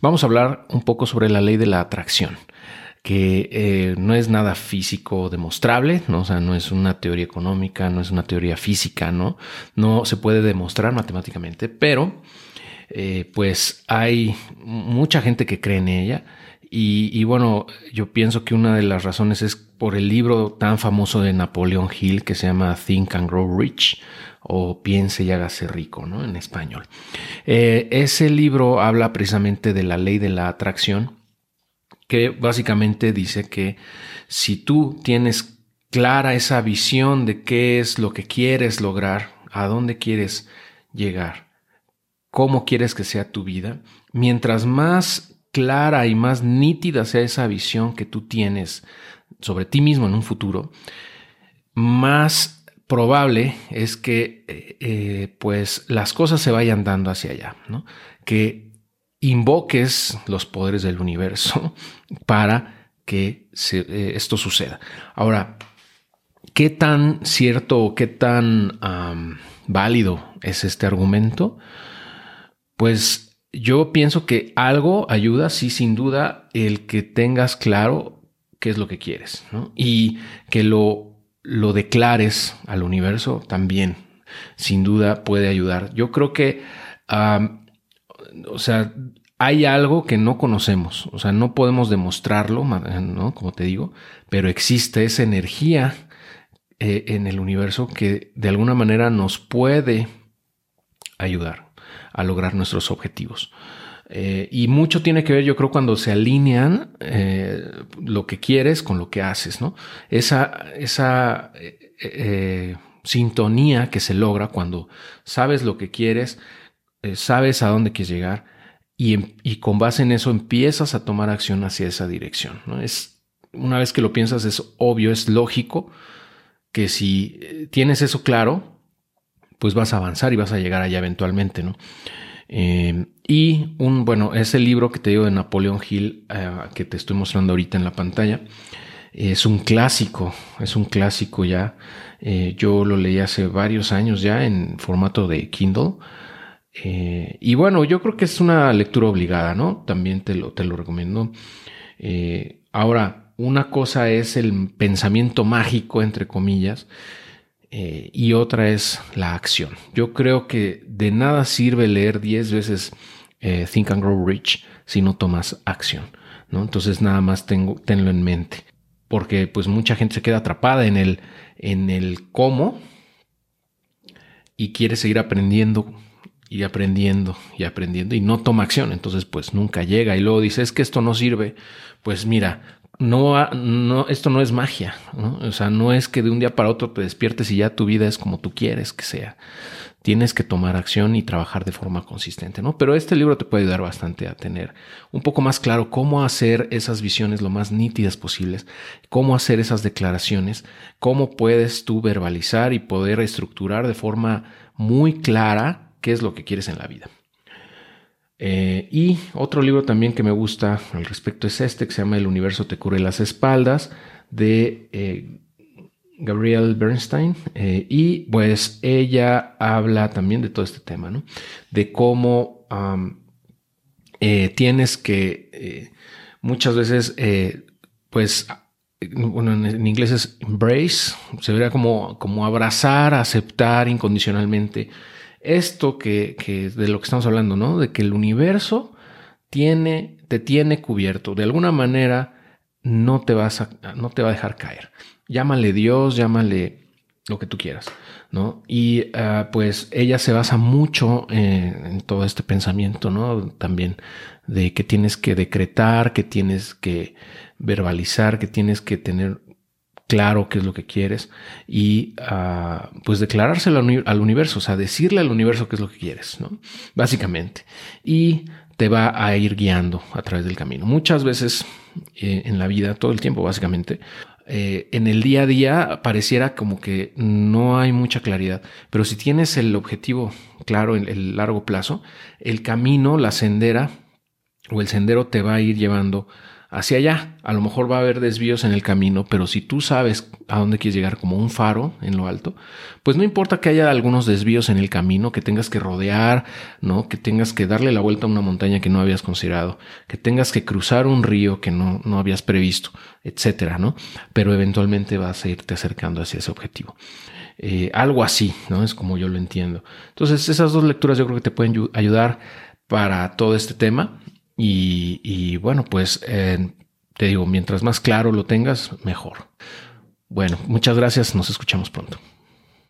Vamos a hablar un poco sobre la ley de la atracción, que eh, no es nada físico demostrable, ¿no? O sea, no es una teoría económica, no es una teoría física, ¿no? No se puede demostrar matemáticamente, pero eh, pues hay mucha gente que cree en ella. Y, bueno, yo pienso que una de las razones es por el libro tan famoso de Napoleón Hill que se llama Think and Grow Rich o Piense y hágase rico, ¿no? En español. Eh, ese libro habla precisamente de la ley de la atracción, que básicamente dice que si tú tienes clara esa visión de qué es lo que quieres lograr, a dónde quieres llegar, cómo quieres que sea tu vida, mientras más clara y más nítida sea esa visión que tú tienes sobre ti mismo en un futuro, más probable es que eh, eh, pues las cosas se vayan dando hacia allá, ¿no? que invoques los poderes del universo para que eh, esto suceda. Ahora, ¿qué tan cierto o qué tan válido es este argumento? Pues yo pienso que algo ayuda, sí, sin duda, el que tengas claro qué es lo que quieres ¿no? y que lo lo declares al universo también, sin duda puede ayudar. Yo creo que, o sea, hay algo que no conocemos, o sea, no podemos demostrarlo, ¿no? Como te digo, pero existe esa energía eh, en el universo que de alguna manera nos puede ayudar a lograr nuestros objetivos. Eh, y mucho tiene que ver, yo creo, cuando se alinean eh, lo que quieres con lo que haces, ¿no? Esa, esa eh, sintonía que se logra cuando sabes lo que quieres, sabes a dónde quieres llegar y, em, y, con base en eso empiezas a tomar acción hacia esa dirección, ¿no? Es, una vez que lo piensas, es obvio, es lógico que si tienes eso claro, pues vas a avanzar y vas a llegar allá eventualmente, ¿no? Eh, y un, bueno, ese libro que te digo de Napoleón Hill, eh, que te estoy mostrando ahorita en la pantalla, es un clásico, es un clásico ya. Eh, yo lo leí hace varios años ya en formato de Kindle. y bueno, yo creo que es una lectura obligada, ¿no? También te lo, te lo recomiendo. ahora, una cosa es el pensamiento mágico, entre comillas, eh, y otra es la acción. Yo creo que de nada sirve leer 10 veces eh, Think and Grow Rich si no tomas acción. ¿no? Entonces nada más tengo, tenlo en mente. Porque pues mucha gente se queda atrapada en el, en el cómo y quiere seguir aprendiendo y aprendiendo y aprendiendo y no toma acción. Entonces pues nunca llega y luego dice es que esto no sirve. Pues mira, no, esto no es magia. O sea, no es que de un día para otro te despiertes y ya tu vida es como tú quieres que sea. Tienes que tomar acción y trabajar de forma consistente, ¿no? Pero este libro te puede ayudar bastante a tener un poco más claro cómo hacer esas visiones lo más nítidas posibles, cómo hacer esas declaraciones, cómo puedes tú verbalizar y poder estructurar de forma muy clara qué es lo que quieres en la vida. Eh, y otro libro también que me gusta al respecto es este, que se llama El universo te cubre las espaldas, de eh, Gabrielle Bernstein. Eh, y pues ella habla también de todo este tema, ¿no? De cómo tienes que muchas veces, pues, bueno, en, inglés es embrace, se vería como, como abrazar, aceptar incondicionalmente esto que, de lo que estamos hablando, ¿no? De que el universo tiene, te tiene cubierto. De alguna manera no te, vas a, no te va a dejar caer. Llámale Dios, llámale lo que tú quieras, ¿no? Y ah, pues ella se basa mucho en, en todo este pensamiento, ¿no? También de que tienes que decretar, que tienes que verbalizar, que tienes que tener claro qué es lo que quieres y uh, pues declarárselo al universo, o sea, decirle al universo qué es lo que quieres, ¿no? Básicamente. Y te va a ir guiando a través del camino. Muchas veces eh, en la vida, todo el tiempo básicamente, eh, en el día a día pareciera como que no hay mucha claridad, pero si tienes el objetivo claro en el largo plazo, el camino, la sendera o el sendero te va a ir llevando hacia allá. A lo mejor va a haber desvíos en el camino, pero si tú sabes a dónde quieres llegar como un faro en lo alto, pues no importa que haya algunos desvíos en el camino, que tengas que rodear, ¿no? Que tengas que darle la vuelta a una montaña que no habías considerado, que tengas que cruzar un río que no, no habías previsto, etcétera, ¿no? Pero eventualmente vas a irte acercando hacia ese objetivo. Eh, algo así, ¿no? Es como yo lo entiendo. Entonces, esas dos lecturas yo creo que te pueden ayudar para todo este tema. Y, bueno, pues eh, te digo, mientras más claro lo tengas, mejor. Bueno, muchas gracias. Nos escuchamos pronto.